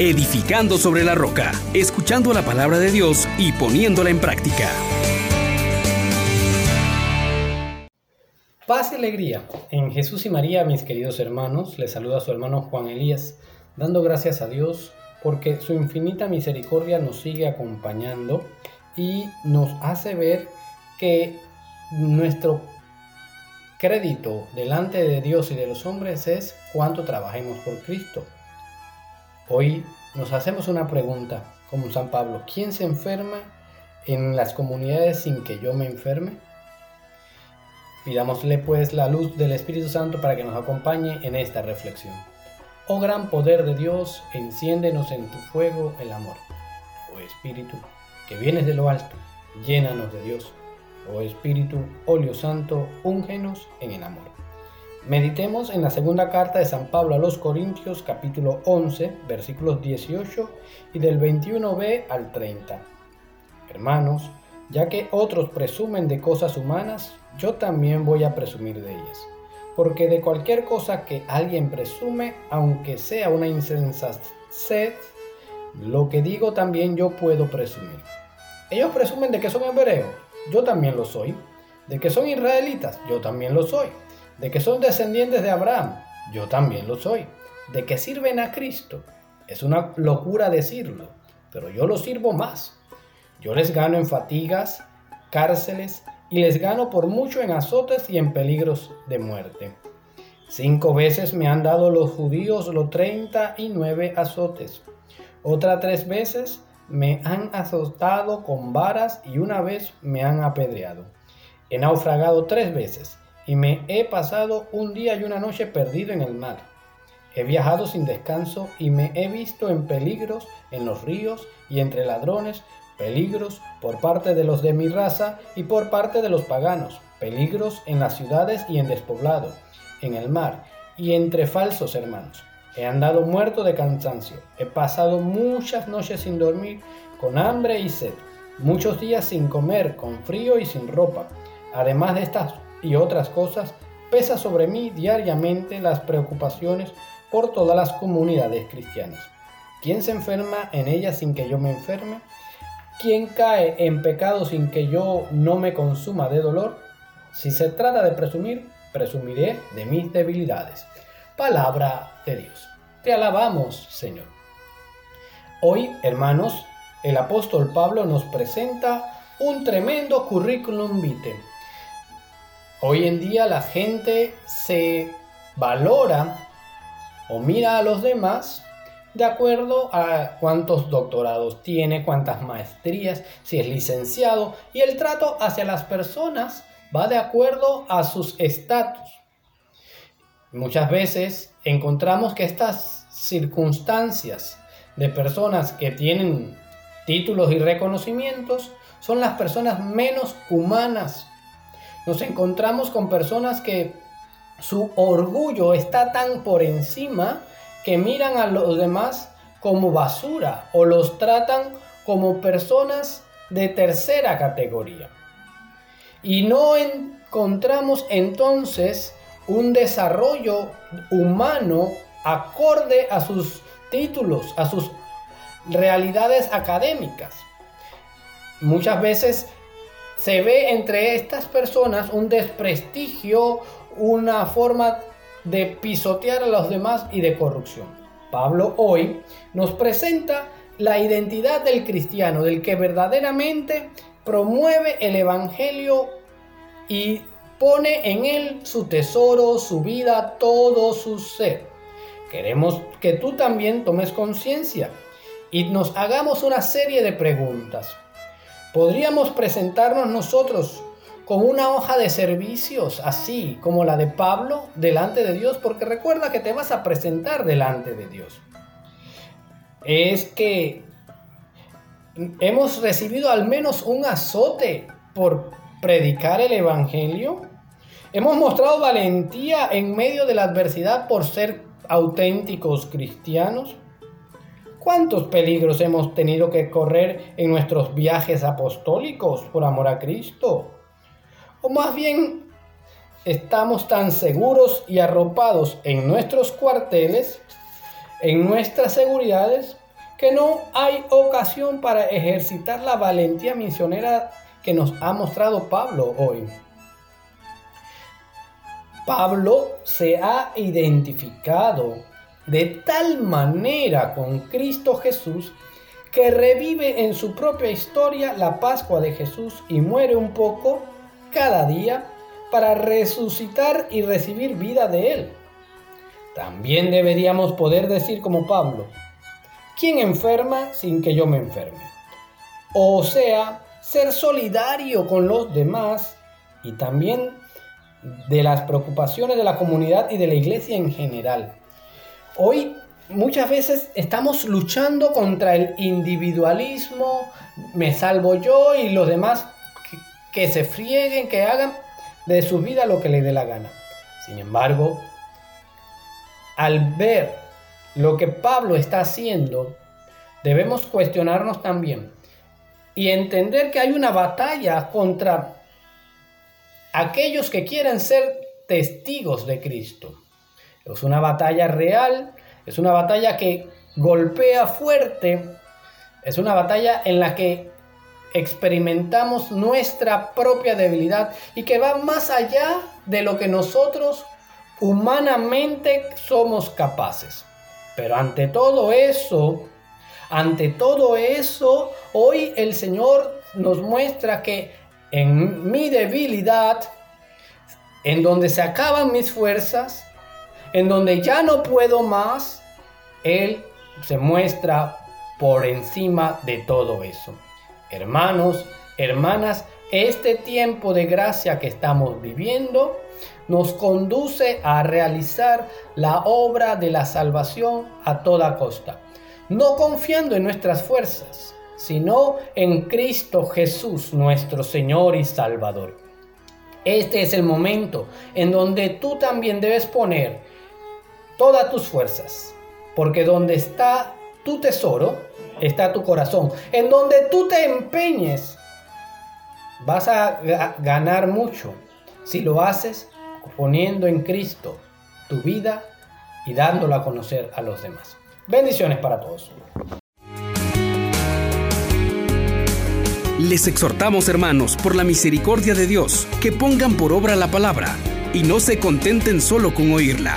edificando sobre la roca, escuchando la palabra de Dios y poniéndola en práctica. Paz y alegría en Jesús y María, mis queridos hermanos. Les saluda su hermano Juan Elías, dando gracias a Dios porque su infinita misericordia nos sigue acompañando y nos hace ver que nuestro crédito delante de Dios y de los hombres es cuánto trabajemos por Cristo. Hoy nos hacemos una pregunta, como San Pablo, ¿quién se enferma en las comunidades sin que yo me enferme? Pidámosle pues la luz del Espíritu Santo para que nos acompañe en esta reflexión. Oh gran poder de Dios, enciéndenos en tu fuego el amor. Oh Espíritu, que vienes de lo alto, llénanos de Dios oh Espíritu, óleo santo, úngenos en el amor. Meditemos en la segunda carta de San Pablo a los Corintios capítulo 11 versículos 18 y del 21b al 30. Hermanos, ya que otros presumen de cosas humanas, yo también voy a presumir de ellas. Porque de cualquier cosa que alguien presume, aunque sea una insensatez, lo que digo también yo puedo presumir. Ellos presumen de que son hebreos yo también lo soy. De que son israelitas, yo también lo soy. De que son descendientes de Abraham, yo también lo soy. De que sirven a Cristo, es una locura decirlo, pero yo lo sirvo más. Yo les gano en fatigas, cárceles y les gano por mucho en azotes y en peligros de muerte. Cinco veces me han dado los judíos los treinta y nueve azotes. Otra tres veces me han azotado con varas y una vez me han apedreado. He naufragado tres veces y me he pasado un día y una noche perdido en el mar. He viajado sin descanso y me he visto en peligros en los ríos y entre ladrones, peligros por parte de los de mi raza y por parte de los paganos, peligros en las ciudades y en despoblado, en el mar y entre falsos hermanos He andado muerto de cansancio. He pasado muchas noches sin dormir, con hambre y sed. Muchos días sin comer, con frío y sin ropa. Además de estas y otras cosas, pesa sobre mí diariamente las preocupaciones por todas las comunidades cristianas. ¿Quién se enferma en ellas sin que yo me enferme? ¿Quién cae en pecado sin que yo no me consuma de dolor? Si se trata de presumir, presumiré de mis debilidades palabra de Dios. Te alabamos, Señor. Hoy, hermanos, el apóstol Pablo nos presenta un tremendo currículum vitae. Hoy en día la gente se valora o mira a los demás de acuerdo a cuántos doctorados tiene, cuántas maestrías, si es licenciado, y el trato hacia las personas va de acuerdo a sus estatus. Muchas veces encontramos que estas circunstancias de personas que tienen títulos y reconocimientos son las personas menos humanas. Nos encontramos con personas que su orgullo está tan por encima que miran a los demás como basura o los tratan como personas de tercera categoría. Y no encontramos entonces un desarrollo humano acorde a sus títulos, a sus realidades académicas. Muchas veces se ve entre estas personas un desprestigio, una forma de pisotear a los demás y de corrupción. Pablo hoy nos presenta la identidad del cristiano, del que verdaderamente promueve el Evangelio y pone en él su tesoro, su vida, todo su ser. Queremos que tú también tomes conciencia y nos hagamos una serie de preguntas. ¿Podríamos presentarnos nosotros con una hoja de servicios así como la de Pablo delante de Dios? Porque recuerda que te vas a presentar delante de Dios. Es que hemos recibido al menos un azote por predicar el Evangelio. Hemos mostrado valentía en medio de la adversidad por ser auténticos cristianos. ¿Cuántos peligros hemos tenido que correr en nuestros viajes apostólicos por amor a Cristo? O más bien, estamos tan seguros y arropados en nuestros cuarteles, en nuestras seguridades, que no hay ocasión para ejercitar la valentía misionera que nos ha mostrado Pablo hoy. Pablo se ha identificado de tal manera con Cristo Jesús que revive en su propia historia la Pascua de Jesús y muere un poco cada día para resucitar y recibir vida de Él. También deberíamos poder decir como Pablo, ¿quién enferma sin que yo me enferme? O sea, ser solidario con los demás y también de las preocupaciones de la comunidad y de la iglesia en general. Hoy muchas veces estamos luchando contra el individualismo, me salvo yo y los demás que, se frieguen, que hagan de su vida lo que les dé la gana. Sin embargo, al ver lo que Pablo está haciendo, debemos cuestionarnos también y entender que hay una batalla contra aquellos que quieren ser testigos de Cristo. Es una batalla real, es una batalla que golpea fuerte, es una batalla en la que experimentamos nuestra propia debilidad y que va más allá de lo que nosotros humanamente somos capaces. Pero ante todo eso, ante todo eso, hoy el Señor nos muestra que en mi debilidad, en donde se acaban mis fuerzas, en donde ya no puedo más, Él se muestra por encima de todo eso. Hermanos, hermanas, este tiempo de gracia que estamos viviendo nos conduce a realizar la obra de la salvación a toda costa, no confiando en nuestras fuerzas, sino en Cristo Jesús, nuestro Señor y Salvador. Este es el momento en donde tú también debes poner todas tus fuerzas, porque donde está tu tesoro, está tu corazón. En donde tú te empeñes, vas a ganar mucho si lo haces poniendo en Cristo tu vida y dándolo a conocer a los demás. Bendiciones para todos. Les exhortamos, hermanos, por la misericordia de Dios, que pongan por obra la palabra y no se contenten solo con oírla.